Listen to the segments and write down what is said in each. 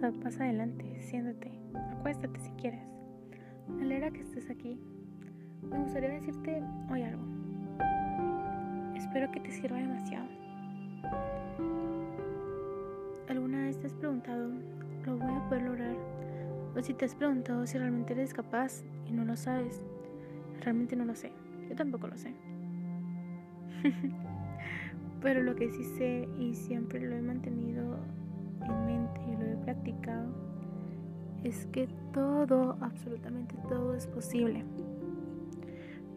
Pasa, adelante, siéntate. Acuéstate si quieres. Me alegra que estés aquí. Me gustaría decirte hoy algo. Espero que te sirva demasiado. ¿Alguna vez te has preguntado, ¿lo voy a poder lograr? O si te has preguntado si realmente eres capaz y no lo sabes. Realmente no lo sé. Yo tampoco lo sé. Pero lo que sí sé y siempre lo he mantenido en mente practicado es que todo, absolutamente todo es posible.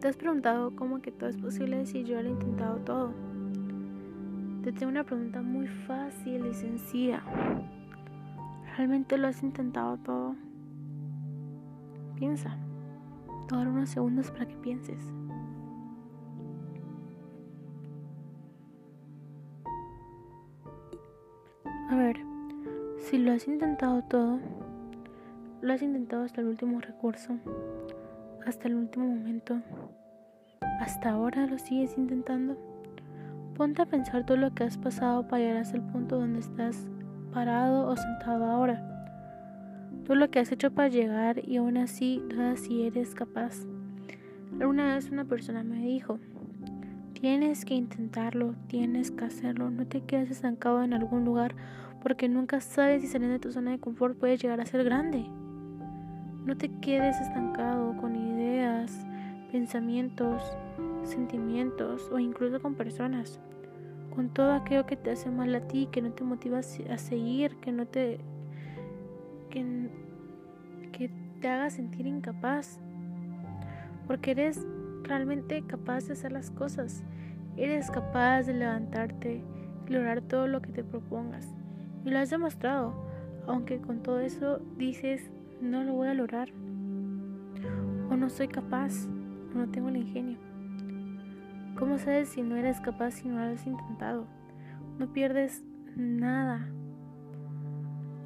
¿Te has preguntado cómo que todo es posible si yo lo he intentado todo? Te tengo una pregunta muy fácil y sencilla. ¿Realmente lo has intentado todo? Piensa. Te unos segundos para que pienses. Si lo has intentado todo, lo has intentado hasta el último recurso, hasta el último momento, hasta ahora lo sigues intentando, ponte a pensar todo lo que has pasado para llegar hasta el punto donde estás parado o sentado ahora. Todo lo que has hecho para llegar y aún así dudas si eres capaz. Alguna vez una persona me dijo, Tienes que intentarlo, tienes que hacerlo, no te quedes estancado en algún lugar porque nunca sabes si saliendo de tu zona de confort puedes llegar a ser grande. No te quedes estancado con ideas, pensamientos, sentimientos o incluso con personas. Con todo aquello que te hace mal a ti, que no te motiva a seguir, que no te que, que te haga sentir incapaz. Porque eres realmente capaz de hacer las cosas. Eres capaz de levantarte y lograr todo lo que te propongas. Y lo has demostrado, aunque con todo eso dices, no lo voy a lograr. O no soy capaz, o no tengo el ingenio. ¿Cómo sabes si no eres capaz si no lo has intentado? No pierdes nada.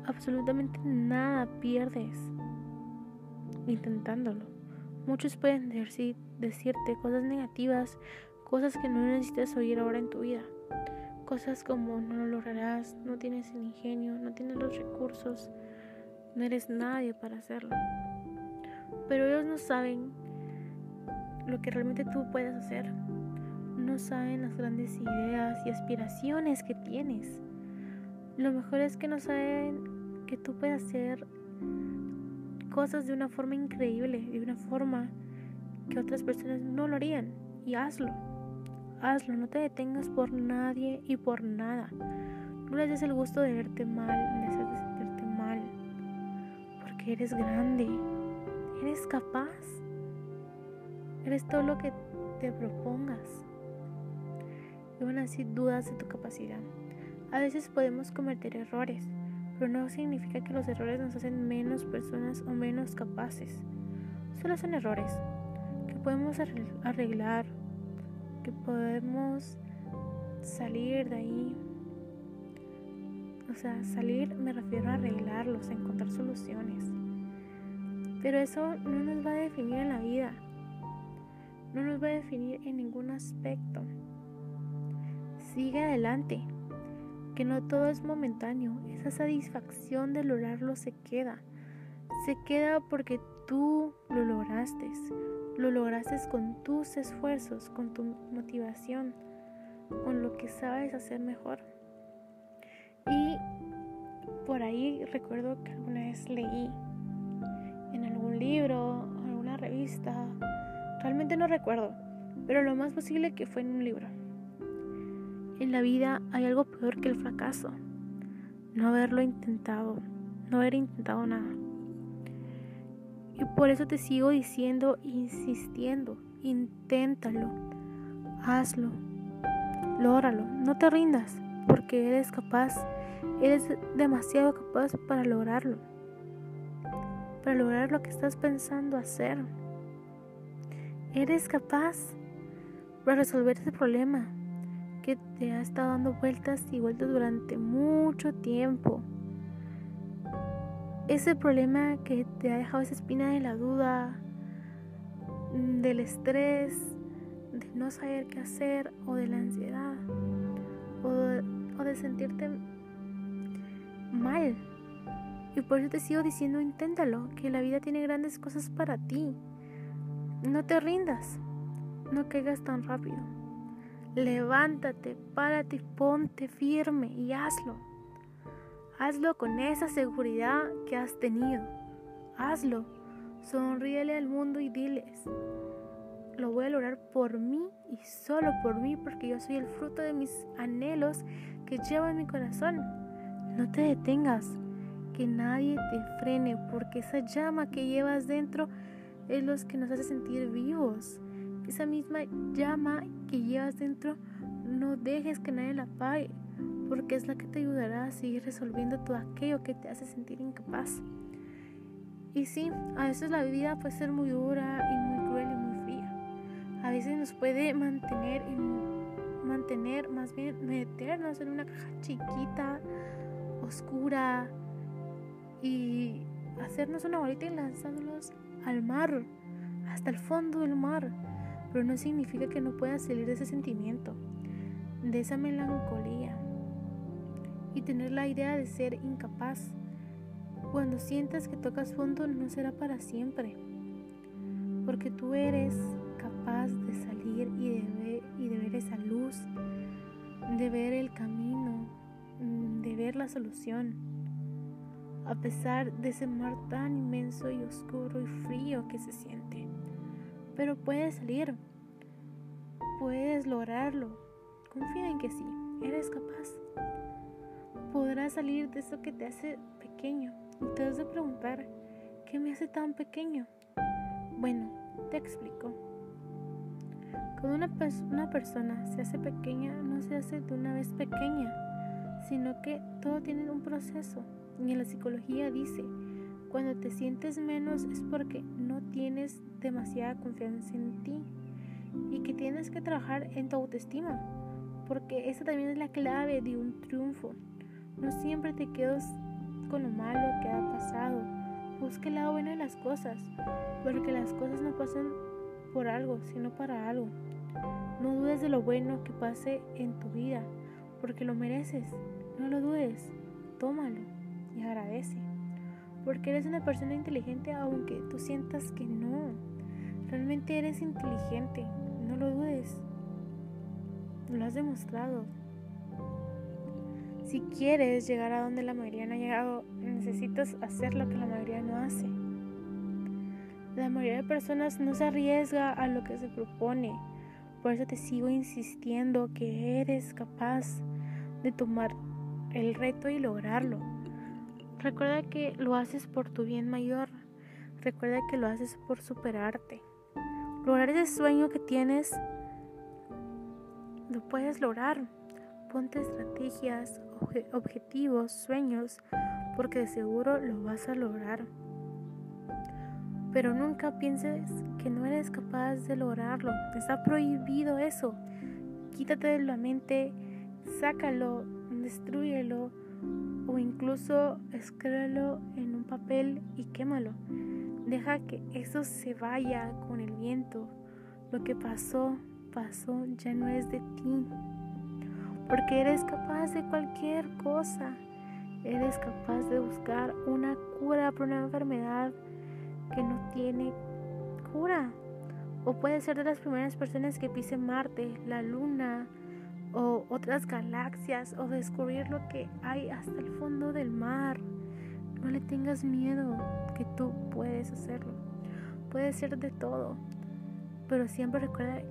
Absolutamente nada pierdes intentándolo. Muchos pueden decir, decirte cosas negativas, cosas que no necesitas oír ahora en tu vida. Cosas como no lo lograrás, no tienes el ingenio, no tienes los recursos, no eres nadie para hacerlo. Pero ellos no saben lo que realmente tú puedes hacer. No saben las grandes ideas y aspiraciones que tienes. Lo mejor es que no saben que tú puedes hacer cosas de una forma increíble, de una forma que otras personas no lo harían. Y hazlo, hazlo, no te detengas por nadie y por nada. No les des el gusto de verte mal, de sentirte mal, porque eres grande, eres capaz, eres todo lo que te propongas. Y van a decir dudas de tu capacidad. A veces podemos cometer errores pero no significa que los errores nos hacen menos personas o menos capaces. Solo son errores que podemos arreglar, que podemos salir de ahí. O sea, salir me refiero a arreglarlos, a encontrar soluciones. Pero eso no nos va a definir en la vida. No nos va a definir en ningún aspecto. Sigue adelante que no todo es momentáneo, esa satisfacción de lograrlo se queda. Se queda porque tú lo lograste, lo lograste con tus esfuerzos, con tu motivación, con lo que sabes hacer mejor. Y por ahí recuerdo que alguna vez leí en algún libro, alguna revista, realmente no recuerdo, pero lo más posible que fue en un libro en la vida hay algo peor que el fracaso. No haberlo intentado, no haber intentado nada. Por eso te sigo diciendo, insistiendo, inténtalo, hazlo, lógralo, no te rindas, porque eres capaz, eres demasiado capaz para lograrlo, para lograr lo que estás pensando hacer. Eres capaz para resolver ese problema, que te ha estado dando vueltas y vueltas durante mucho tiempo. Ese problema que te ha dejado esa espina de la duda, mm, del estrés, de no saber qué hacer o de la ansiedad o de, sentirte mal. Y por eso te sigo diciendo, inténtalo, que la vida tiene grandes cosas para ti. No te rindas, no caigas tan rápido. Levántate, párate, ponte firme y hazlo. Hazlo con esa seguridad que has tenido. Hazlo. Sonríele al mundo y diles, lo voy a lograr por mí y solo por mí porque yo soy el fruto de mis anhelos que llevo en mi corazón. No te detengas, que nadie te frene porque esa llama que llevas dentro es lo que nos hace sentir vivos. Esa misma llama que llevas dentro no dejes que nadie la apague porque es la que te ayudará a seguir resolviendo todo aquello que te hace sentir incapaz. Y sí, a veces la vida puede ser muy dura y muy cruel y muy fría. A veces nos puede mantener, mantener, más bien meternos en una caja chiquita, oscura y hacernos una bolita y lanzándonos al mar, hasta el fondo del mar. Pero no significa que no puedas salir de ese sentimiento, de esa melancolía y tener la idea de ser incapaz cuando sientas que tocas fondo no será para siempre, porque tú eres capaz de salir y de ver, y de ver esa luz, de ver el camino, mm, de ver la solución, a pesar de ese mar tan inmenso y oscuro y frío que se siente. Pero puedes salir, puedes lograrlo, confía en que sí, eres capaz. Podrás salir de eso que te hace pequeño y te vas a preguntar, ¿qué me hace tan pequeño? Bueno, te explico. Cuando una, una persona se hace pequeña, no se hace de una vez pequeña, sino que todo tiene un proceso. Y en la psicología dice, cuando te sientes menos es porque no tienes demasiada confianza en ti y que tienes que trabajar en tu autoestima, porque esa también es la clave de un triunfo. No siempre te quedas con lo malo que ha pasado. Busque el lado bueno de las cosas, porque las cosas no pasan por algo, sino para algo. No dudes de lo bueno que pase en tu vida, porque lo mereces. No lo dudes, tómalo y agradece. Porque eres una persona inteligente aunque tú sientas que no. Realmente eres inteligente, no lo dudes. Lo has demostrado. Si quieres llegar a donde la mayoría no ha llegado, necesitas hacer lo que la mayoría no hace. La mayoría de personas no se arriesga a lo que se propone. Por eso te sigo insistiendo que eres capaz de tomar el reto y lograrlo. Recuerda que lo haces por tu bien mayor. Recuerda que lo haces por superarte. Lograr ese sueño que tienes, lo puedes lograr. Ponte estrategias, objetivos, sueños, porque de seguro lo vas a lograr. Pero nunca pienses que no eres capaz de lograrlo. Está prohibido eso. Quítate de la mente, sácalo, destruyelo o incluso escríbelo en un papel y quémalo. Deja que eso se vaya con el viento. Lo que pasó, pasó, ya no es de ti porque eres capaz de cualquier cosa. Eres capaz de buscar una cura para una enfermedad que no tiene cura. O puedes ser de las primeras personas que pisen Marte, la Luna o otras galaxias o descubrir lo que hay hasta el fondo del mar. No le tengas miedo, que tú puedes hacerlo. Puedes ser de todo, pero siempre recuerda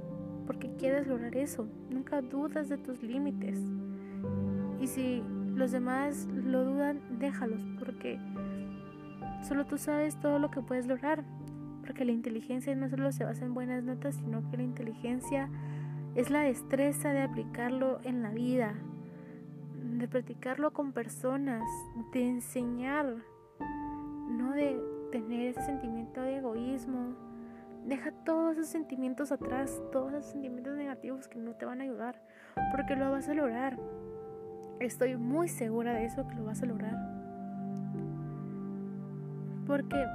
porque quieres lograr eso. Nunca dudas de tus límites. Y si los demás lo dudan, déjalos, porque solo tú sabes todo lo que puedes lograr. Porque la inteligencia no solo se basa en buenas notas, sino que la inteligencia es la destreza de aplicarlo en la vida, de practicarlo con personas, de enseñar, no de tener ese sentimiento de egoísmo, Deja todos esos sentimientos atrás, todos esos sentimientos negativos que no te van a ayudar, porque lo vas a lograr. Estoy muy segura de eso que lo vas a lograr. Porque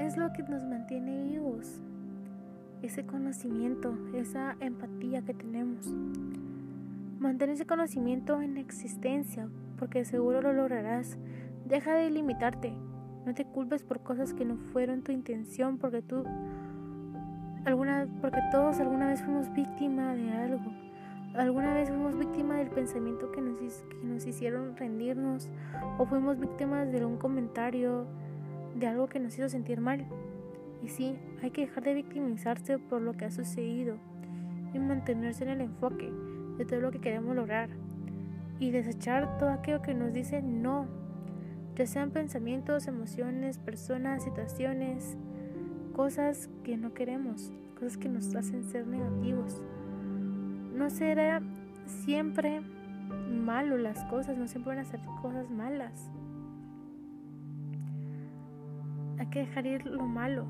es lo que nos mantiene vivos. Ese conocimiento, esa empatía que tenemos. Mantén ese conocimiento en existencia, porque seguro lo lograrás. Deja de limitarte. No te culpes por cosas que no fueron tu intención porque tú alguna porque todos alguna vez fuimos víctima de algo. Alguna vez fuimos víctima del pensamiento que nos, que nos hicieron rendirnos o fuimos víctimas de un comentario de algo que nos hizo sentir mal. Y sí, hay que dejar de victimizarse por lo que ha sucedido y mantenerse en el enfoque de todo lo que queremos lograr y desechar todo aquello que nos dice no, ya sean pensamientos, emociones, personas, situaciones, cosas que no queremos, cosas que nos hacen ser negativos. No será siempre malo las cosas, no siempre van a ser cosas malas. Hay que dejar ir lo malo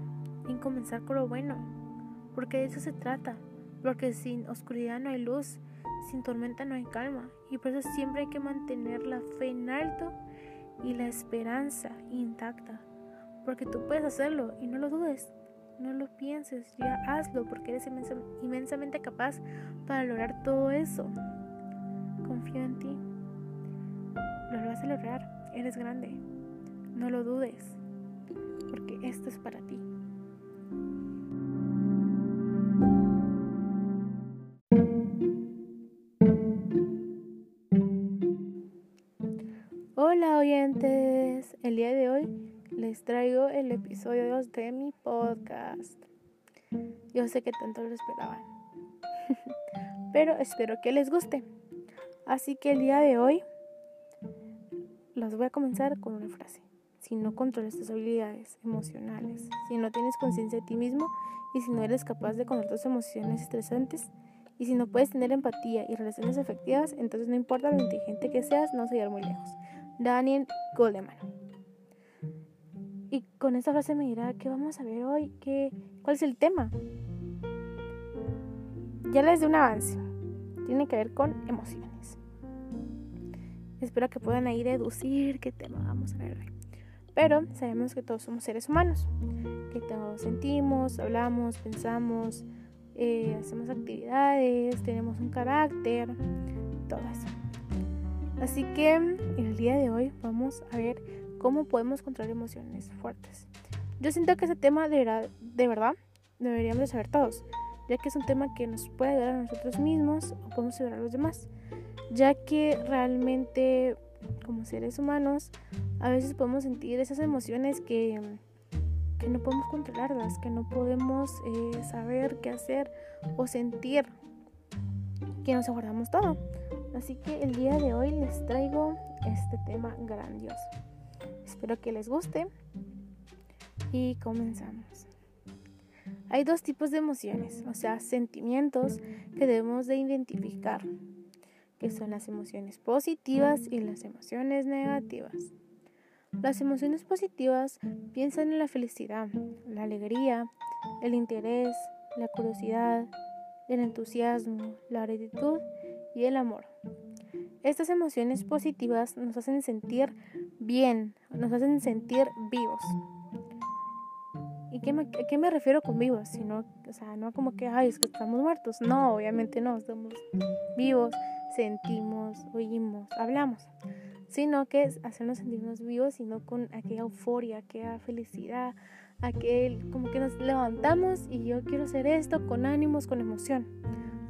y comenzar con lo bueno, porque de eso se trata, porque sin oscuridad no hay luz, sin tormenta no hay calma, y por eso siempre hay que mantener la fe en alto y la esperanza intacta, porque tú puedes hacerlo y no lo dudes, no lo pienses, ya hazlo, porque eres inmensamente capaz para lograr todo eso. Confío en ti, lo vas a lograr, eres grande, no lo dudes, porque esto es para ti. Les traigo el episodio 2 de mi podcast. Yo sé que tanto lo esperaban, pero espero que les guste. Así que el día de hoy los voy a comenzar con una frase. Si no controlas tus habilidades emocionales, si no tienes conciencia de ti mismo y si no eres capaz de controlar tus emociones estresantes, y si no puedes tener empatía y relaciones efectivas, entonces no importa lo inteligente que seas, no vas a llegar muy lejos. Daniel Goleman. Y con esta frase me dirá, ¿qué vamos a ver hoy? ¿Qué, ¿Cuál es el tema? Ya les doy un avance. Tiene que ver con emociones. Espero que puedan ahí deducir qué tema vamos a ver hoy. Pero sabemos que todos somos seres humanos, que todos sentimos, hablamos, pensamos, eh, hacemos actividades, tenemos un carácter, todo eso. Así que el día de hoy vamos a ver cómo podemos controlar emociones fuertes. Yo siento que ese tema de verdad, de verdad deberíamos de saber todos, ya que es un tema que nos puede ayudar a nosotros mismos o podemos ayudar a los demás, ya que realmente como seres humanos a veces podemos sentir esas emociones que, que no podemos controlarlas, que no podemos eh, saber qué hacer o sentir, que nos aguardamos todo. Así que el día de hoy les traigo este tema grandioso. Espero que les guste y comenzamos. Hay dos tipos de emociones, o sea, sentimientos que debemos de identificar, que son las emociones positivas y las emociones negativas. Las emociones positivas piensan en la felicidad, la alegría, el interés, la curiosidad, el entusiasmo, la gratitud y el amor. Estas emociones positivas nos hacen sentir bien, nos hacen sentir vivos. ¿Y qué me, qué me refiero con vivos? Sino, o sea, no como que, ay, estamos muertos. No, obviamente no, estamos vivos, sentimos, oímos, hablamos. Sino que es hacernos sentirnos vivos, sino con aquella euforia, aquella felicidad, aquel, como que nos levantamos y yo quiero hacer esto con ánimos, con emoción.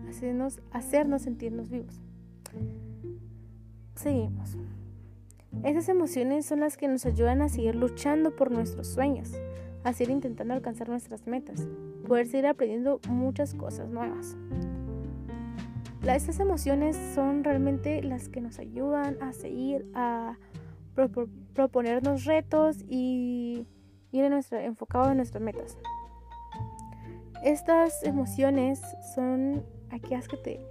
Hacernos, hacernos sentirnos vivos. Seguimos. Esas emociones son las que nos ayudan a seguir luchando por nuestros sueños, a seguir intentando alcanzar nuestras metas, poder seguir aprendiendo muchas cosas nuevas. Estas emociones son realmente las que nos ayudan a seguir, a proponernos retos y ir enfocados en nuestras metas. Estas emociones son aquellas que te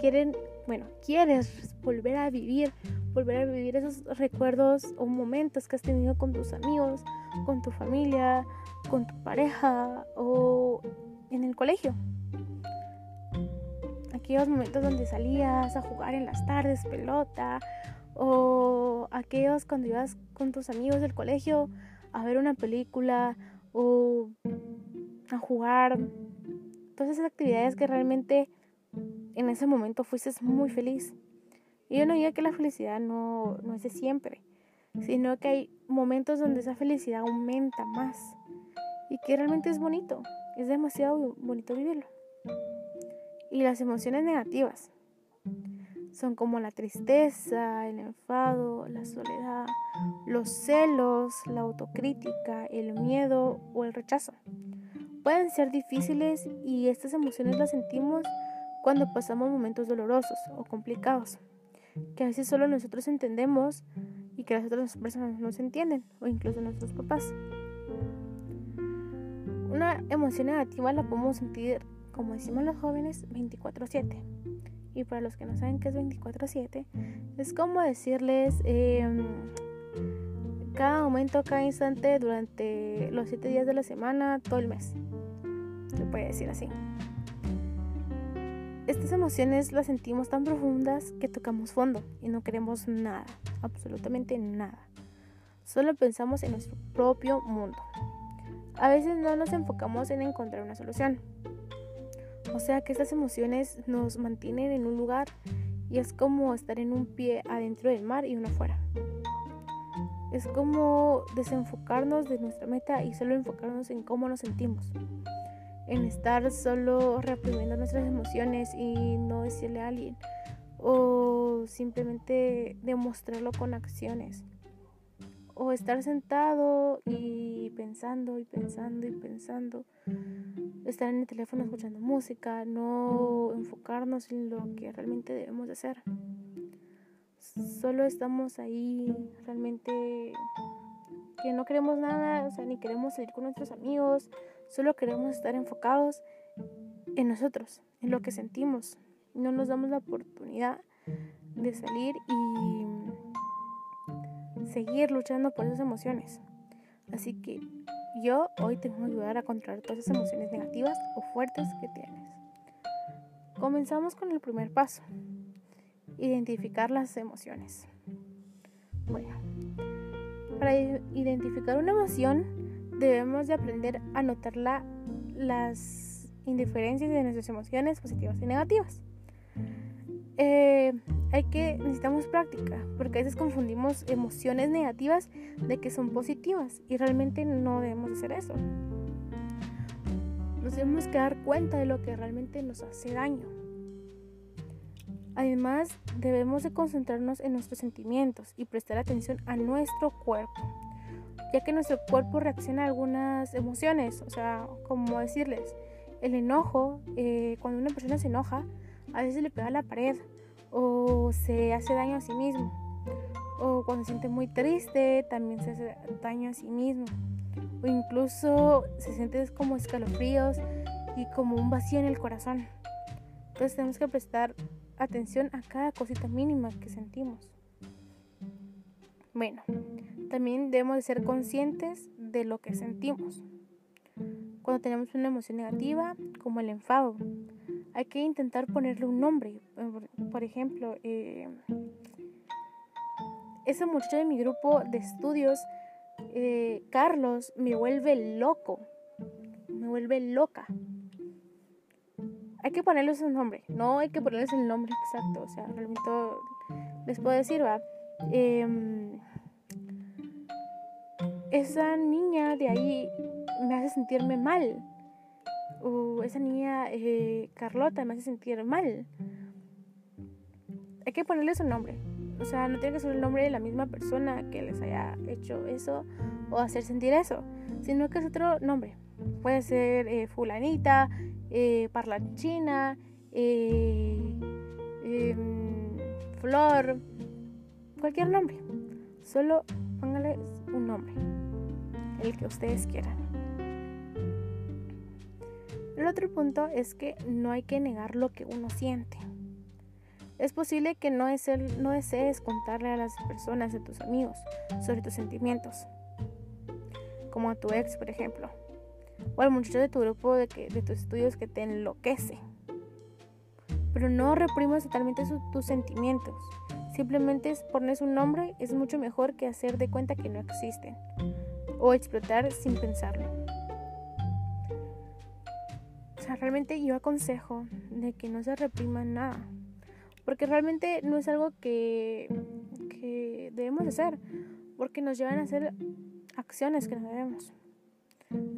quieren bueno, quieres volver a vivir, volver a vivir esos recuerdos o momentos que has tenido con tus amigos, con tu familia, con tu pareja o en el colegio. Aquellos momentos donde salías a jugar en las tardes pelota o aquellos cuando ibas con tus amigos del colegio a ver una película o a jugar. Todas esas actividades que realmente en ese momento fuiste muy feliz. Y yo no digo que la felicidad no, no es de siempre, sino que hay momentos donde esa felicidad aumenta más y que realmente es bonito, es demasiado bonito vivirlo. Y las emociones negativas son como la tristeza, el enfado, la soledad, los celos, la autocrítica, el miedo o el rechazo. Pueden ser difíciles y estas emociones las sentimos cuando pasamos momentos dolorosos o complicados, que a veces solo nosotros entendemos y que las otras personas no se entienden, o incluso nuestros papás. Una emoción negativa la podemos sentir, como decimos los jóvenes, 24/7. Y para los que no saben qué es 24/7, es como decirles em, cada momento, cada instante durante los 7 días de la semana, todo el mes. Se puede decir así. Estas emociones las sentimos tan profundas que tocamos fondo y no queremos nada, absolutamente nada. Solo pensamos en nuestro propio mundo. A veces no nos enfocamos en encontrar una solución. O sea que estas emociones nos mantienen en un lugar y es como estar en un pie adentro del mar y uno afuera. Es como desenfocarnos de nuestra meta y solo enfocarnos en cómo nos sentimos en estar solo reprimiendo nuestras emociones y no decirle a alguien o simplemente demostrarlo con acciones o estar sentado y pensando y pensando y pensando estar en el teléfono escuchando música no enfocarnos en lo que realmente debemos de hacer. Solo estamos ahí realmente que no queremos nada o sea ni queremos salir con nuestros amigos Solo queremos estar enfocados en nosotros, en lo que sentimos. No nos damos la oportunidad de salir y seguir luchando por esas emociones. Así que yo hoy te voy a ayudar a controlar todas esas emociones negativas o fuertes que tienes. Comenzamos con el primer paso. Identificar las emociones. Bueno, para identificar una emoción debemos de aprender a notar las indiferencias de nuestras emociones positivas y negativas. Eh, hay que necesitamos práctica porque a veces confundimos emociones negativas de que son positivas y realmente no debemos hacer eso. Nos debemos que dar cuenta de lo que realmente nos hace daño. Además, debemos de concentrarnos en nuestros sentimientos y prestar atención a nuestro cuerpo ya que nuestro cuerpo reacciona a algunas emociones, o sea, como decirles, el enojo, eh, cuando una persona se enoja, a veces le pega a la pared o se hace daño a sí mismo, o cuando se siente muy triste, también se hace daño a sí mismo, o incluso se siente como escalofríos y como un vacío en el corazón. Entonces tenemos que prestar atención a cada cosita mínima que sentimos. Bueno, también debemos de ser conscientes de lo que sentimos. Cuando tenemos una emoción negativa, como el enfado, hay que intentar ponerle un nombre. Por ejemplo, eh, ese muchacho de mi grupo de estudios, eh, Carlos, me vuelve loco, me vuelve loca. Hay que ponerles un nombre, no hay que ponerles el nombre exacto, o sea, realmente les puedo decir, va. Em, esa niña de ahí me hace sentirme mal. O esa niña eh, Carlota me hace sentir mal. Hay que ponerle su nombre. O sea, no tiene que ser el nombre de la misma persona que les haya hecho eso o hacer sentir eso, sino que es otro nombre. Puede ser eh, fulanita, eh, parlanchina, eh, em, flor, cualquier nombre. Solo póngale un nombre el que ustedes quieran. El otro punto es que no hay que negar lo que uno siente. Es posible que no, no desees contarle a las personas de tus amigos sobre tus sentimientos, como a tu ex, por ejemplo, o al muchacho de tu grupo de, que, de tus estudios que te enloquece. Pero no reprimas totalmente tus sentimientos. Simplemente ponerles un nombre es mucho mejor que hacer de cuenta que no existen o explotar sin pensarlo. O sea, realmente yo aconsejo de que no se reprima nada, porque realmente no es algo que, que debemos hacer, porque nos llevan a hacer acciones que no debemos.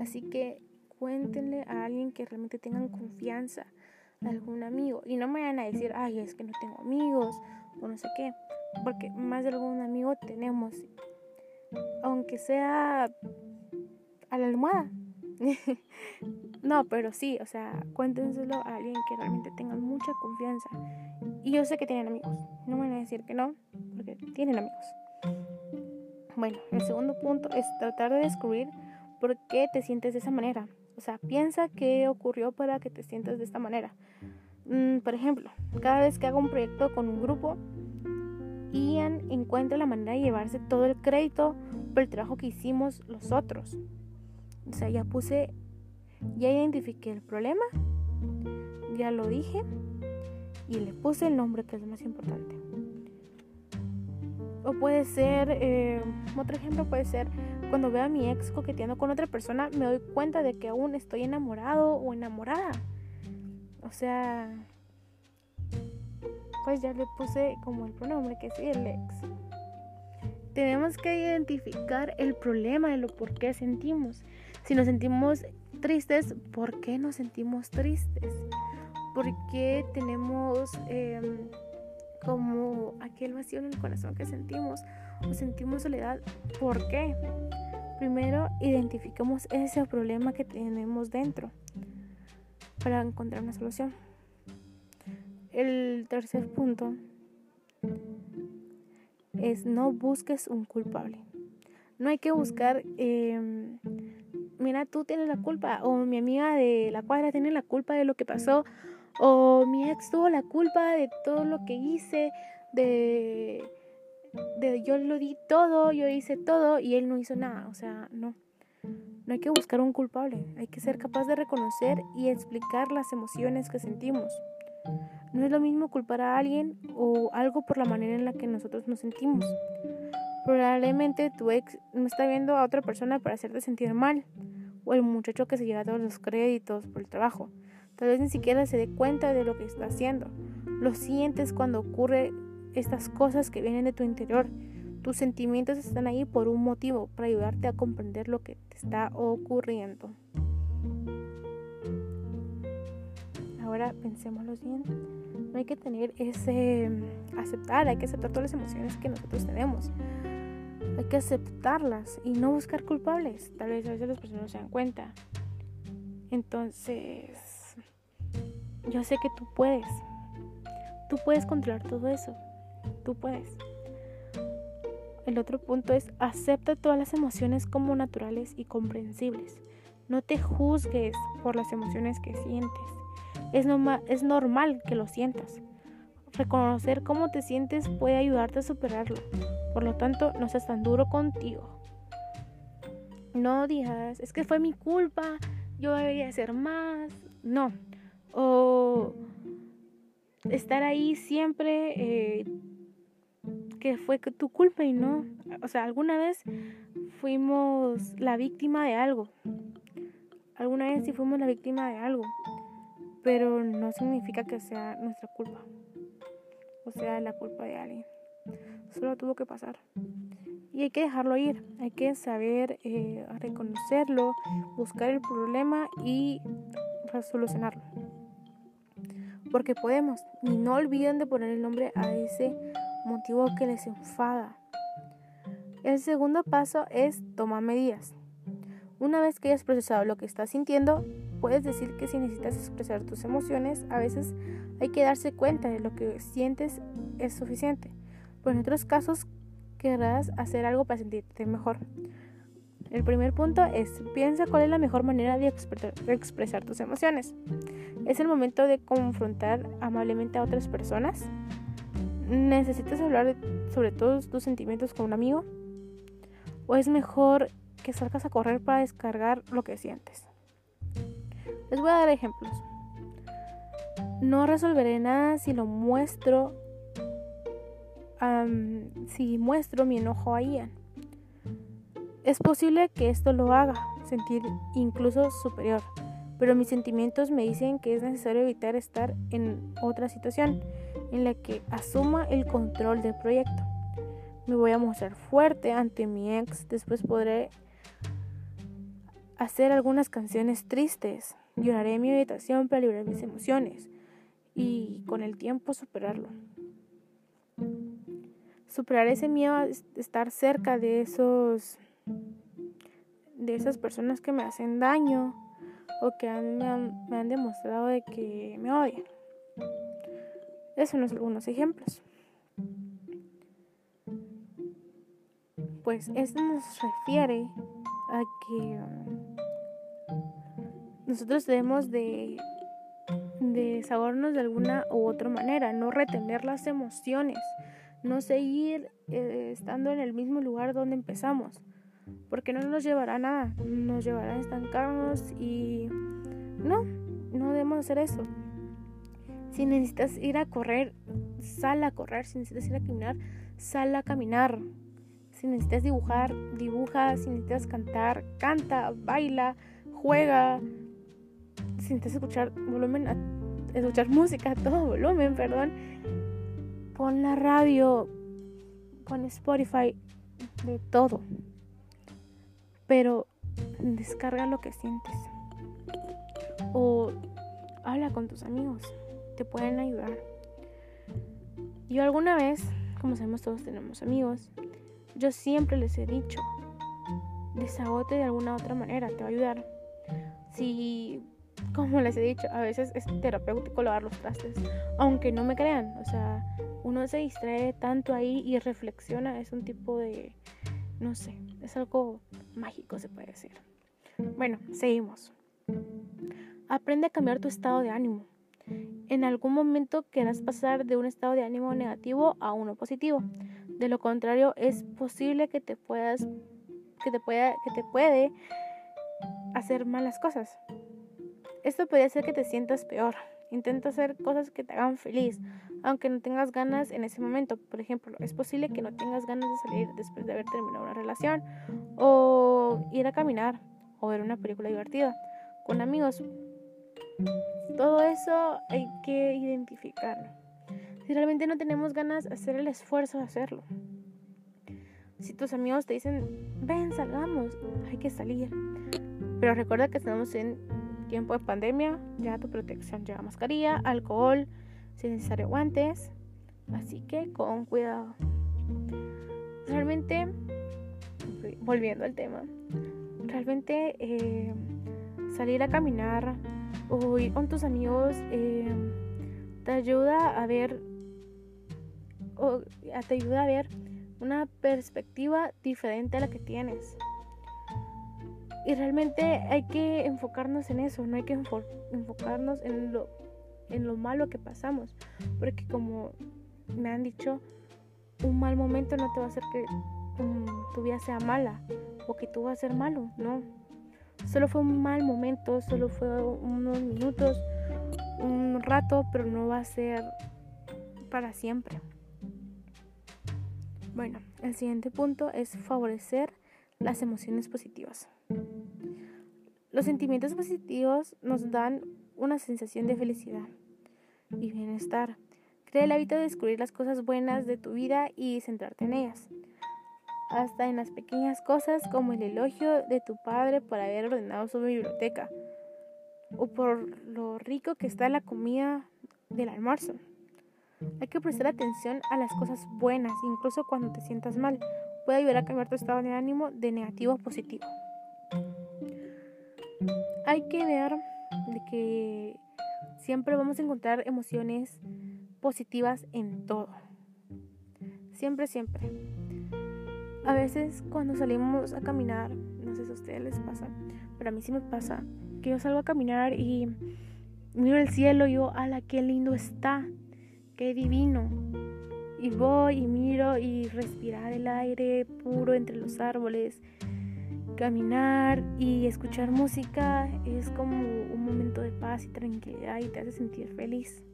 Así que cuéntenle a alguien que realmente tengan confianza, a algún amigo. Y no me vayan a decir, ay, es que no tengo amigos o no sé qué, porque más de algún amigo tenemos, aunque sea a la almohada. no, pero sí, o sea, cuéntenselo a alguien que realmente tenga mucha confianza. Y yo sé que tienen amigos, no me van a decir que no, porque tienen amigos. Bueno, el segundo punto es tratar de descubrir por qué te sientes de esa manera. O sea, piensa qué ocurrió para que te sientas de esta manera. Mm, por ejemplo, cada vez que hago un proyecto con un grupo, Ian encuentra la manera de llevarse todo el crédito por el trabajo que hicimos los otros. O sea, ya puse, ya identifiqué el problema, ya lo dije y le puse el nombre que es más importante. O puede ser, eh, otro ejemplo puede ser cuando veo a mi ex coqueteando con otra persona, me doy cuenta de que aún estoy enamorado o enamorada. O sea, pues ya le puse como el pronombre que es el ex. Tenemos que identificar el problema de lo por qué sentimos. Si nos sentimos tristes, ¿por qué nos sentimos tristes? ¿Por qué tenemos em, como aquel vacío en el corazón que sentimos? ¿O sentimos soledad? ¿Por qué? Primero, identificamos ese problema que tenemos dentro para encontrar una solución. El tercer punto es no busques un culpable. No hay que buscar, em, mira, tú tienes la culpa, o mi amiga de la cuadra tiene la culpa de lo que pasó, o mi ex tuvo la culpa de todo lo que hice, de, de yo lo di todo, yo hice todo y él no hizo nada. O sea, no. No hay que buscar un culpable, hay que ser capaz de reconocer y explicar las emociones que sentimos. No es lo mismo culpar a alguien o algo por la manera en la que nosotros nos sentimos. Probablemente tu ex no está viendo a otra persona para hacerte sentir mal, o el muchacho que se lleva todos los créditos por el trabajo. Tal vez ni siquiera se dé cuenta de lo que está haciendo. Lo sientes cuando ocurre estas cosas que vienen de tu interior tus sentimientos están ahí por un motivo, para ayudarte a comprender lo que te está ocurriendo. Ahora pensémoslo bien. No hay que tener ese aceptar, hay que aceptar todas las emociones que nosotros tenemos. Hay que aceptarlas y no buscar culpables. Tal vez a veces las personas no se dan cuenta. Entonces, yo sé que tú puedes. Tú puedes controlar todo eso. Tú puedes. El otro punto es acepta todas las emociones como naturales y comprensibles. No te juzgues por las emociones que sientes. Es, es normal que lo sientas. Reconocer cómo te sientes puede ayudarte a superarlo. Por lo tanto, no seas tan duro contigo. No digas, es que fue mi culpa, yo debería hacer más. No. O estar ahí siempre eh, que fue tu culpa y no, o sea, alguna vez fuimos la víctima de algo. Alguna vez sí fuimos la víctima de algo, pero no significa que sea nuestra culpa. O sea, la culpa de alguien. Solo tuvo que pasar. Y hay que dejarlo ir, hay que saber eh, reconocerlo, buscar el problema y resolucionarlo. Porque podemos. Y no olviden de poner el nombre a ese motivo que les enfada. El segundo paso es tomar medidas. Una vez que hayas procesado lo que estás sintiendo, puedes decir que si necesitas expresar tus emociones, a veces hay que darse cuenta de lo que sientes es suficiente. Pero en otros casos querrás hacer algo para sentirte mejor. El primer punto es, piensa cuál es la mejor manera de expresar tus emociones. ¿Es el momento de confrontar amablemente a otras personas? ¿Necesitas hablar sobre todos tus sentimientos con un amigo? ¿O es mejor que salgas a correr para descargar lo que sientes? Les voy a dar ejemplos. No resolveré nada si lo muestro, si muestro mi enojo a Ian. Es posible que esto lo haga sentir incluso superior, pero mis sentimientos me dicen que es necesario evitar estar en otra situación en la que asuma el control del proyecto. Me voy a mostrar fuerte ante mi ex. Después podré hacer algunas canciones tristes. Lloraré mi habitación para liberar mis emociones y con el tiempo superarlo. Superar ese miedo a estar cerca de esos de esas personas que me hacen daño o que me, han, demostrado de que me odian. Esos son algunos ejemplos. Pues esto nos refiere a que nosotros debemos de, de de alguna u otra manera, no retener las emociones, no seguir eh, estando en el mismo lugar donde empezamos, porque no nos llevará a nada, nos llevará a estancarnos y no, no debemos hacer eso. Si necesitas ir a correr, sal a correr. Si necesitas ir a caminar, sal a caminar. Si necesitas dibujar, dibuja. Si necesitas cantar, canta, baila, juega. Si escuchar volumen, escuchar música a todo volumen, perdón. Pon la radio, pon Spotify, de todo. Pero descarga lo que sientes. O habla con tus amigos te pueden ayudar. Yo alguna vez, como sabemos todos tenemos amigos, yo siempre les he dicho, desagote de alguna otra manera, te va a ayudar. Si, como les he dicho, a veces es terapéutico lavar los trastes, aunque no me crean, o sea, uno se distrae tanto ahí y reflexiona, es un tipo de, no sé, es algo mágico se puede decir. Bueno, seguimos. Aprende a cambiar tu estado de ánimo. En algún momento querrás pasar de un estado de ánimo negativo a uno positivo. De lo contrario, es posible que te puedas que te pueda que te puede hacer malas cosas. Esto puede hacer que te sientas peor. Intenta hacer cosas que te hagan feliz, aunque no tengas ganas en ese momento. Por ejemplo, es posible que no tengas ganas de salir después de haber terminado una relación, o ir a caminar, o ver una película divertida con amigos. Todo eso hay que identificarlo. Si realmente no tenemos ganas, hacer el esfuerzo de hacerlo. Si tus amigos te dicen, ven, salgamos, hay que salir. Pero recuerda que estamos en tiempo de pandemia, ya tu protección lleva mascarilla, alcohol, si es necesario guantes. Así que con cuidado. Realmente, volviendo al tema, realmente eh, salir a caminar o ir con tus amigos em, te ayuda a ver o te ayuda a ver una perspectiva diferente a la que tienes. Y realmente hay que enfocarnos en eso, no hay que enfocarnos en lo, en lo malo que pasamos. Porque como me han dicho, un mal momento no te va a hacer que tu vida sea mala o que tú vas a ser malo, no. Solo fue un mal momento, solo fue unos minutos, un rato, pero no va a ser para siempre. Bueno, el siguiente punto es favorecer las emociones positivas. Los sentimientos positivos nos dan una sensación de felicidad y bienestar. Crea el hábito de descubrir las cosas buenas de tu vida y centrarte en ellas hasta en las pequeñas cosas como el elogio de tu padre por haber ordenado su biblioteca o por lo rico que está la comida del almuerzo. Hay que prestar atención a las cosas buenas, incluso cuando te sientas mal. Puede ayudar a cambiar tu estado de ánimo de negativo a positivo. Hay que ver que siempre vamos a encontrar emociones positivas en todo. Siempre, siempre. A veces cuando salimos a caminar, no sé si a ustedes les pasa, pero a mí sí me pasa, que yo salgo a caminar y miro el cielo y digo, ala, qué lindo está, qué divino. Y voy y miro y respirar el aire puro entre los árboles, caminar y escuchar música es como un momento de paz y tranquilidad y te hace sentir feliz.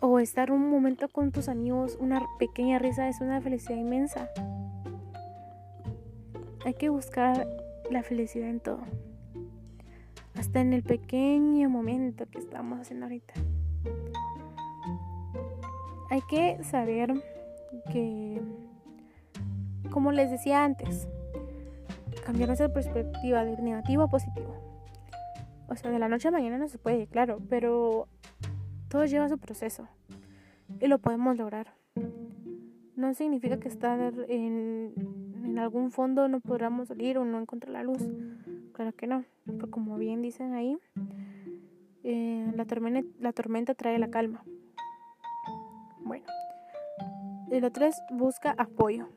o estar un momento con tus amigos, una pequeña risa es una felicidad inmensa. Hay que buscar la felicidad en todo. Hasta en el pequeño momento que estamos haciendo ahorita. hay que saber que, como les decía antes, cambiar nuestra perspectiva de negativo a positivo. O sea, de la noche a mañana no se puede, claro, pero todo lleva su proceso y lo podemos lograr. No significa que estar en, en algún fondo no podamos salir o no encontrar la luz. Claro que no, porque como bien dicen ahí, eh, la, tormenta, la tormenta trae la calma. Bueno, el otro es busca apoyo.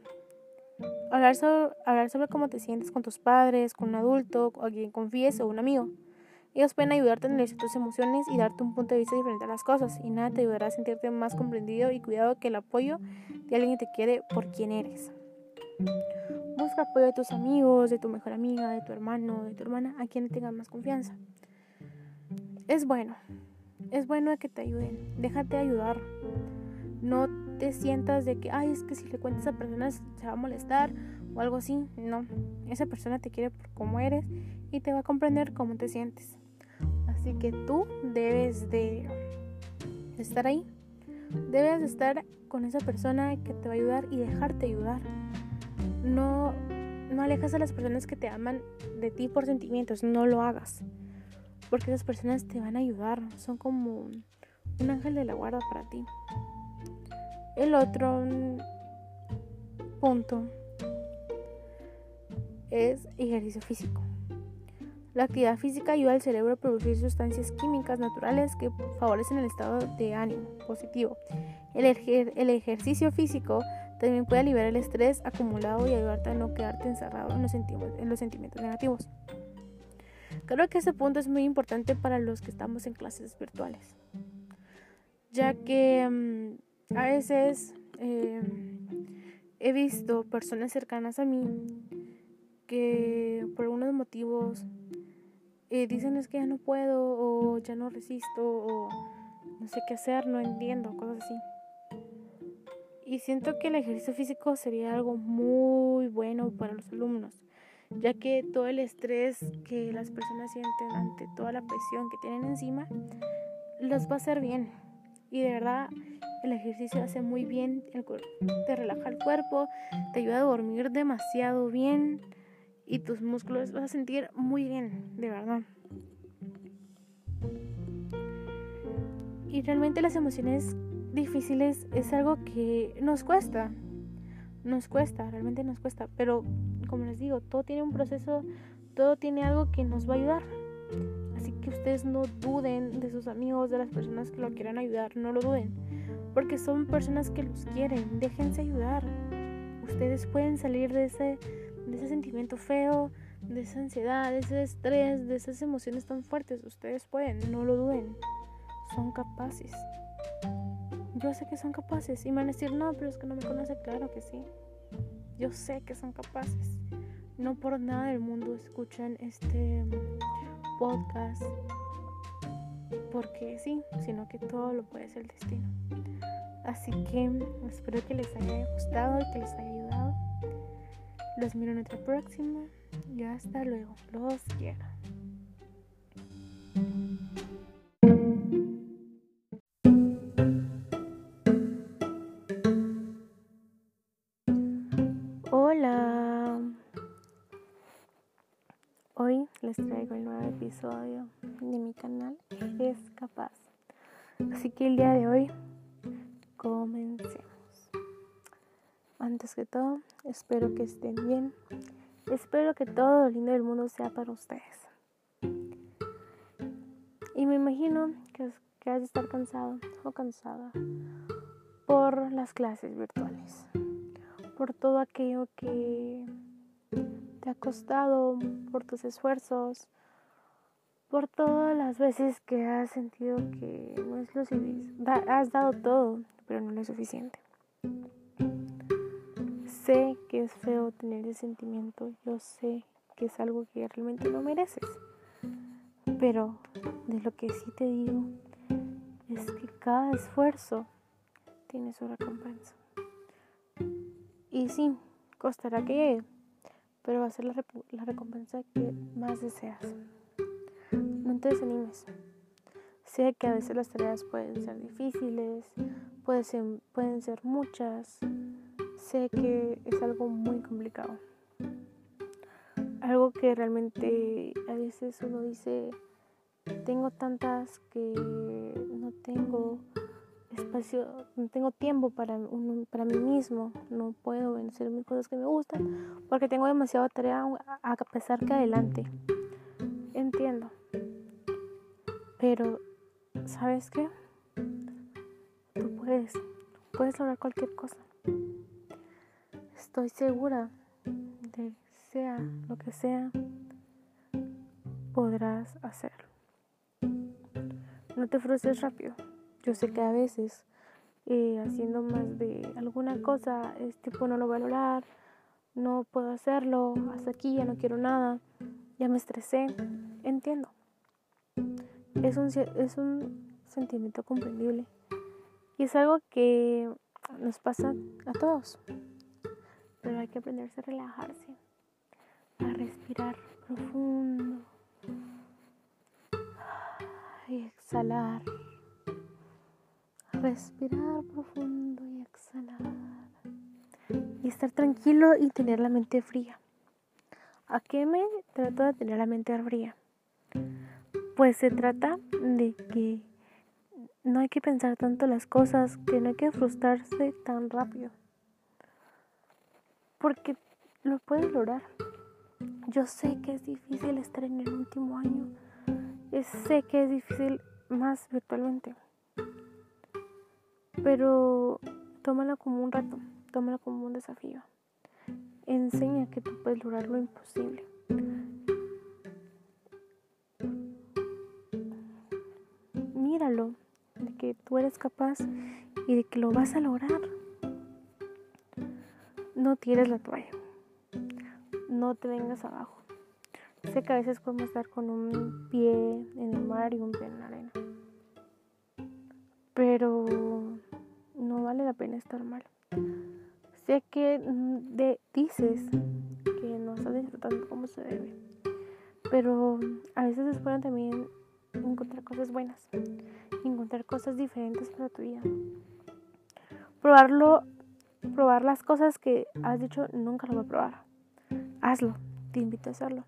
Hablar sobre, hablar sobre cómo te sientes con tus padres, con un adulto, a quien confíes o un amigo. Ellos pueden ayudarte a analizar tus emociones y darte un punto de vista diferente a las cosas, y nada te ayudará a sentirte más comprendido y cuidado que el apoyo de alguien que te quiere por quien eres. Busca apoyo de tus amigos, de tu mejor amiga, de tu hermano, de tu hermana, a quien tengas más confianza. Es bueno, es bueno que te ayuden, déjate ayudar. No te sientas de que, ay, es que si le cuentas a personas se va a molestar o algo así. No, esa persona te quiere por cómo eres y te va a comprender cómo te sientes. Así que tú debes de estar ahí. Debes de estar con esa persona que te va a ayudar y dejarte ayudar. No, no alejas a las personas que te aman de ti por sentimientos, no lo hagas. Porque esas personas te van a ayudar, son como un ángel de la guarda para ti. El otro punto es ejercicio físico. La actividad física ayuda al cerebro a producir sustancias químicas naturales que favorecen el estado de ánimo positivo. El, ejercicio físico también puede aliviar el estrés acumulado y ayudarte a no quedarte encerrado en los, en los sentimientos negativos. Creo que este punto es muy importante para los que estamos en clases virtuales, ya que mm, a veces eh, he visto personas cercanas a mí que por algunos motivos eh, dicen es que ya no puedo o ya no resisto o no sé qué hacer, no entiendo, cosas así. Y siento que el ejercicio físico sería algo muy bueno para los alumnos, ya que todo el estrés que las personas sienten ante toda la presión que tienen encima, los va a hacer bien. Y de verdad, el ejercicio hace muy bien, te relaja el cuerpo, te ayuda a dormir demasiado bien y tus músculos vas a sentir muy bien, de verdad. Y realmente las emociones difíciles es algo que nos cuesta, nos cuesta, realmente nos cuesta, pero como les digo, todo tiene un proceso, todo tiene algo que nos va a ayudar. Así que ustedes no duden de sus amigos, de las personas que lo quieran ayudar, no lo duden, porque son personas que los quieren, déjense ayudar. Ustedes pueden salir de ese de ese sentimiento feo, de esa ansiedad, de ese estrés, de esas emociones tan fuertes. Ustedes pueden, no lo duden. Son capaces. Yo sé que son capaces. Y van a decir, no, pero es que no me conoce. Claro que sí. Yo sé que son capaces. No por nada del mundo escuchan este podcast. Porque sí, sino que todo lo puede ser el destino. Así que espero que les haya gustado y que les haya ayudado. Los miro en otra próxima y hasta luego. Los quiero. Hola. Hoy les traigo el nuevo episodio de mi canal Es Capaz. Así que el día de hoy comencemos. Antes que todo, espero que estén bien. Espero que todo lo lindo del mundo sea para ustedes. Y me imagino que, has de estar cansado o cansada por las clases virtuales, por todo aquello que te ha costado, por tus esfuerzos, por todas las veces que has sentido que no es lo. Has dado todo, pero no es suficiente. Sé que es feo tener ese sentimiento, yo sé que es algo que realmente no mereces. Pero de lo que sí te digo es que cada esfuerzo tiene su recompensa. Y sí, costará que llegue, pero va a ser la, la recompensa que más deseas. No te desanimes. Sé que a veces las tareas pueden ser difíciles, pueden ser muchas. Sé que es algo muy complicado. Algo que realmente a veces uno dice, tengo tantas que no tengo espacio, no tengo tiempo para, para mí mismo, no puedo vencer mis cosas que me gustan porque tengo demasiada tarea a pesar que adelante. Entiendo. Pero, ¿sabes qué? Tú puedes, puedes lograr cualquier cosa. Estoy segura de sea lo que sea, podrás hacerlo. No te frustres rápido. Yo sé que a veces eh, haciendo más de alguna cosa es tipo no lo lograr, no puedo hacerlo, hasta aquí ya no quiero nada, ya me estresé. Entiendo. Es un, es un sentimiento comprendible y es algo que nos pasa a todos. Pero hay que aprenderse a relajarse, a respirar profundo y exhalar. Respirar profundo y exhalar. Y estar tranquilo y tener la mente fría. ¿A qué me trato de tener la mente fría? Pues se trata de que no hay que pensar tanto las cosas, que no hay que frustrarse tan rápido. Porque lo puedes lograr. Yo sé que es difícil estar en el último año. Sé que es difícil más virtualmente. Pero tómalo como un reto, tómalo como un desafío. Enseña que tú puedes lograr lo imposible. Míralo, que tú eres capaz y de que lo vas a lograr. No tires la toalla. No te vengas abajo. Sé que a veces podemos estar con un pie en el mar y un pie en la arena. Pero no vale la pena estar mal. Sé que mm, dices que no estás disfrutando como se debe. Pero a veces es bueno también encontrar cosas buenas. Encontrar cosas diferentes para tu vida. Probarlo, probar las cosas que has dicho nunca lo voy a probar. Hazlo, te invito a hacerlo.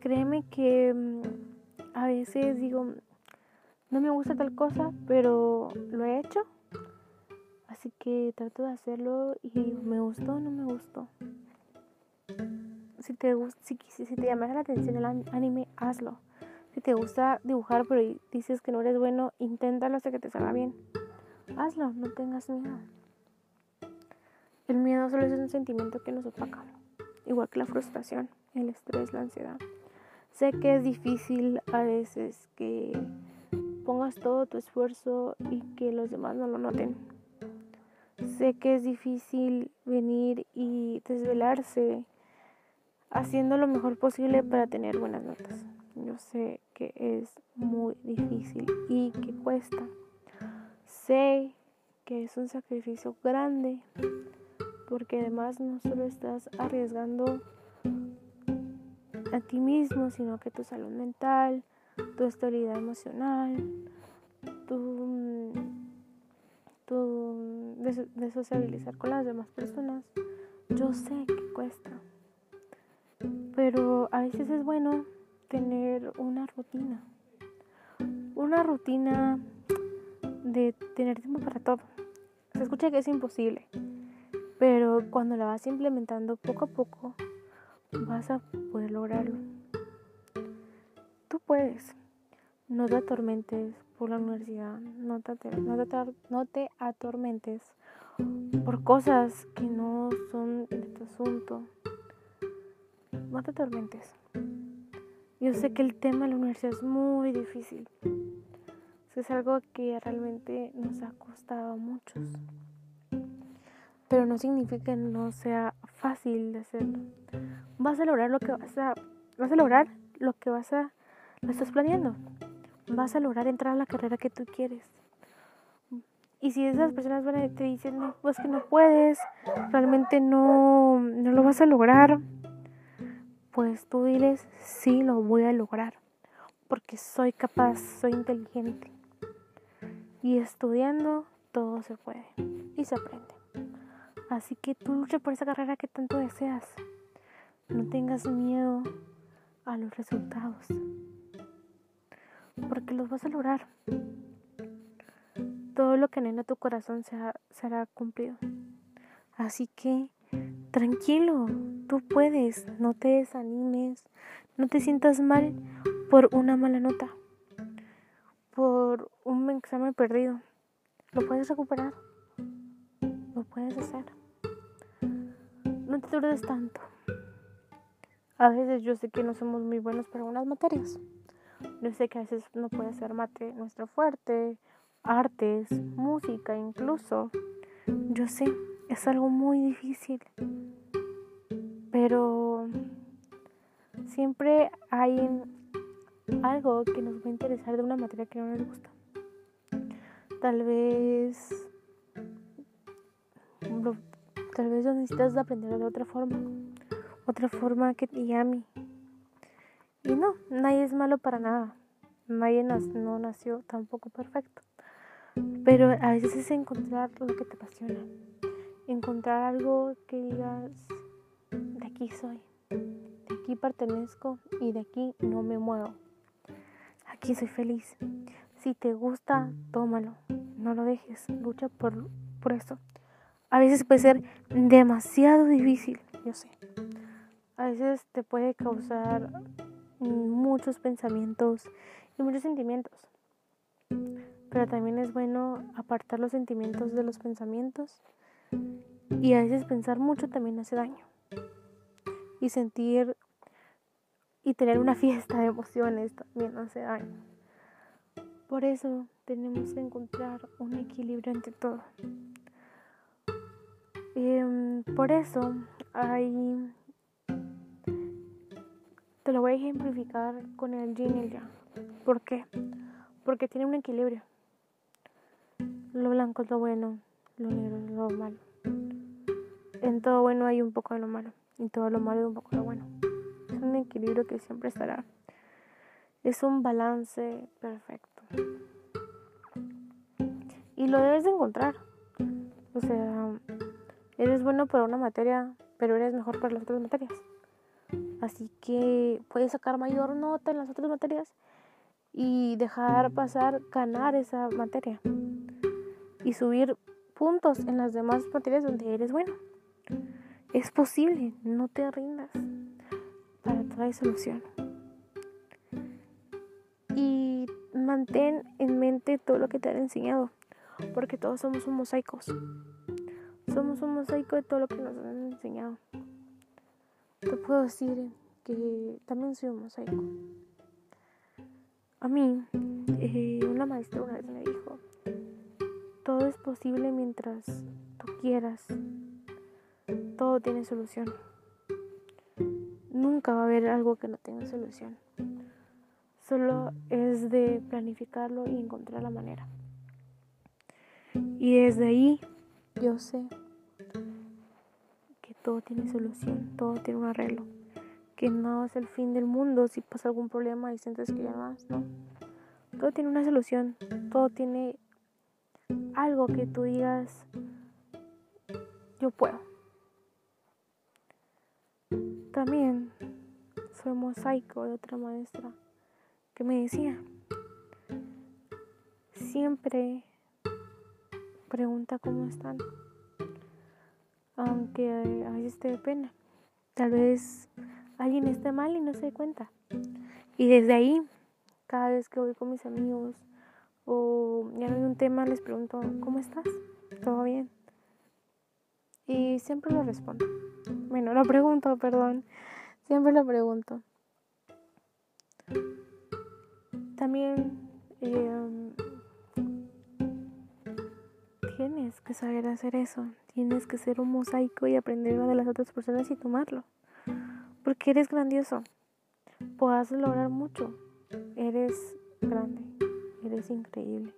Créeme que mm, a veces digo, no me gusta tal cosa, pero lo he hecho. Así que trato de hacerlo y ¿me gustó o no me gustó? Si te, si, si te llama la atención el anime, hazlo. Si te gusta dibujar pero dices que no eres bueno, inténtalo hasta que te salga bien. Hazlo, no tengas miedo. El miedo solo es un sentimiento que nos opaca, igual que la frustración, el estrés, la ansiedad. Sé que es difícil a veces que pongas todo tu esfuerzo y que los demás no lo noten. Sé que es difícil venir y desvelarse haciendo lo mejor posible para tener buenas notas. Yo sé que es muy difícil y que cuesta. Sé que es un sacrificio grande porque además no solo estás arriesgando a ti mismo, sino que tu salud mental, tu estabilidad emocional, tu, tu de, sociabilizar con las demás personas. Yo sé que cuesta, pero a veces es bueno tener una rutina, una rutina de tener tiempo para todo. Se escucha que es imposible, pero cuando la vas implementando poco a poco, vas a poder lograrlo. Tú puedes. No te atormentes por la universidad, no te, no te, atormentes por cosas que no son de tu asunto. No te atormentes. Yo sé que el tema de la universidad es muy difícil. Es algo que realmente nos ha costado a muchos. Pero no significa que no sea fácil de hacerlo vas a lograr lo que vas a, vas a lograr lo que vas a, lo estás planeando. Vas a lograr entrar a la carrera que tú quieres. Y si esas personas van a, te dicen, pues que no puedes, realmente no, no lo vas a lograr, pues tú diles, sí, lo voy a lograr, porque soy capaz, soy inteligente. Y estudiando todo se puede y se aprende. Así que tú lucha por esa carrera que tanto deseas. No tengas miedo a los resultados. Porque los vas a lograr. Todo lo que anhela tu corazón será, será cumplido. Así que tranquilo, tú puedes, no te desanimes, no te sientas mal por una mala nota, por un examen perdido. Lo puedes recuperar, lo puedes hacer. No te dudes tanto. A veces yo sé que no somos muy buenos para algunas materias. Yo sé que a veces no puede ser mate nuestro fuerte, artes, música incluso. Yo sé, es algo muy difícil. Pero siempre hay algo que nos va a interesar de una materia que no nos gusta. Tal vez tal vez necesitas aprender de otra forma otra forma que te llame. Y no, nadie es malo para nada. Nadie no nació tampoco perfecto. Pero a veces es encontrar lo que te apasiona. Encontrar algo que digas, de aquí soy, de aquí pertenezco y de aquí no me muevo. Aquí soy feliz. Si te gusta, tómalo. No lo dejes. Lucha por, por eso. A veces puede ser demasiado difícil, yo sé a veces te puede causar muchos pensamientos y muchos sentimientos. Pero también es bueno apartar los sentimientos de los pensamientos y a veces pensar mucho también hace daño. Y sentir y tener una fiesta de emociones también hace daño. Por eso tenemos que encontrar un equilibrio entre todo. Em, por eso hay te lo voy a ejemplificar con el yin y el yang. ¿Por qué? Porque tiene un equilibrio. Lo blanco es lo bueno, lo negro es lo malo. En todo bueno hay un poco de lo malo, y todo lo malo hay un poco de lo bueno. Es un equilibrio que siempre estará. Es un balance perfecto. Y lo debes de encontrar. O sea, eres bueno para una materia, pero eres mejor para las otras materias. Así que puedes sacar mayor nota en las otras materias y dejar pasar, ganar esa materia. Y subir puntos en las demás materias donde eres bueno. Es posible, no te rindas. Para hay solución. Y mantén en mente todo lo que te han enseñado, porque todos somos un mosaicos. Somos un mosaico de todo lo que nos han enseñado te puedo decir que también soy un mosaico. A mí, eh, una maestra una vez me dijo, todo es posible mientras tú quieras, todo tiene solución. Nunca va a haber algo que no tenga solución. Solo es de planificarlo y encontrar la manera. Y desde ahí yo sé todo tiene solución, todo tiene un arreglo. Que no es el fin del mundo si pasa algún problema y sientes que ya más, ¿no? Todo tiene una solución, todo tiene algo que tú digas, yo puedo. También soy mosaico de otra maestra que me decía, siempre pregunta cómo están aunque a veces te pena. Tal vez alguien esté mal y no se dé cuenta. Y desde ahí, cada vez que voy con mis amigos o ya no hay un tema, les pregunto, ¿cómo estás? ¿Todo bien? Y siempre lo respondo. Bueno, lo pregunto, perdón. Siempre lo pregunto. También eh, tienes que saber hacer eso. Tienes que ser un mosaico y aprender de las otras personas y tomarlo. Porque eres grandioso. Puedas lograr mucho. Eres grande. Eres increíble.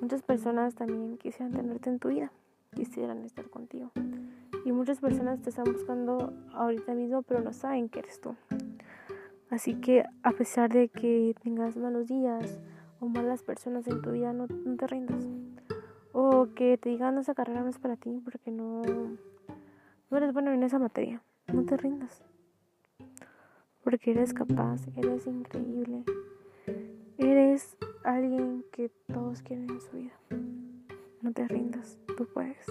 Muchas personas también quisieran tenerte en tu vida. Quisieran estar contigo. Y muchas personas te están buscando ahorita mismo, pero no saben que eres tú. Así que a pesar de que tengas malos días o malas personas en tu vida, no, te rindas O que te digan esa carrera no es para ti porque no, no eres bueno en esa materia. No te rindas. Porque eres capaz, eres increíble. Eres alguien que todos quieren en su vida. No te rindas, tú puedes.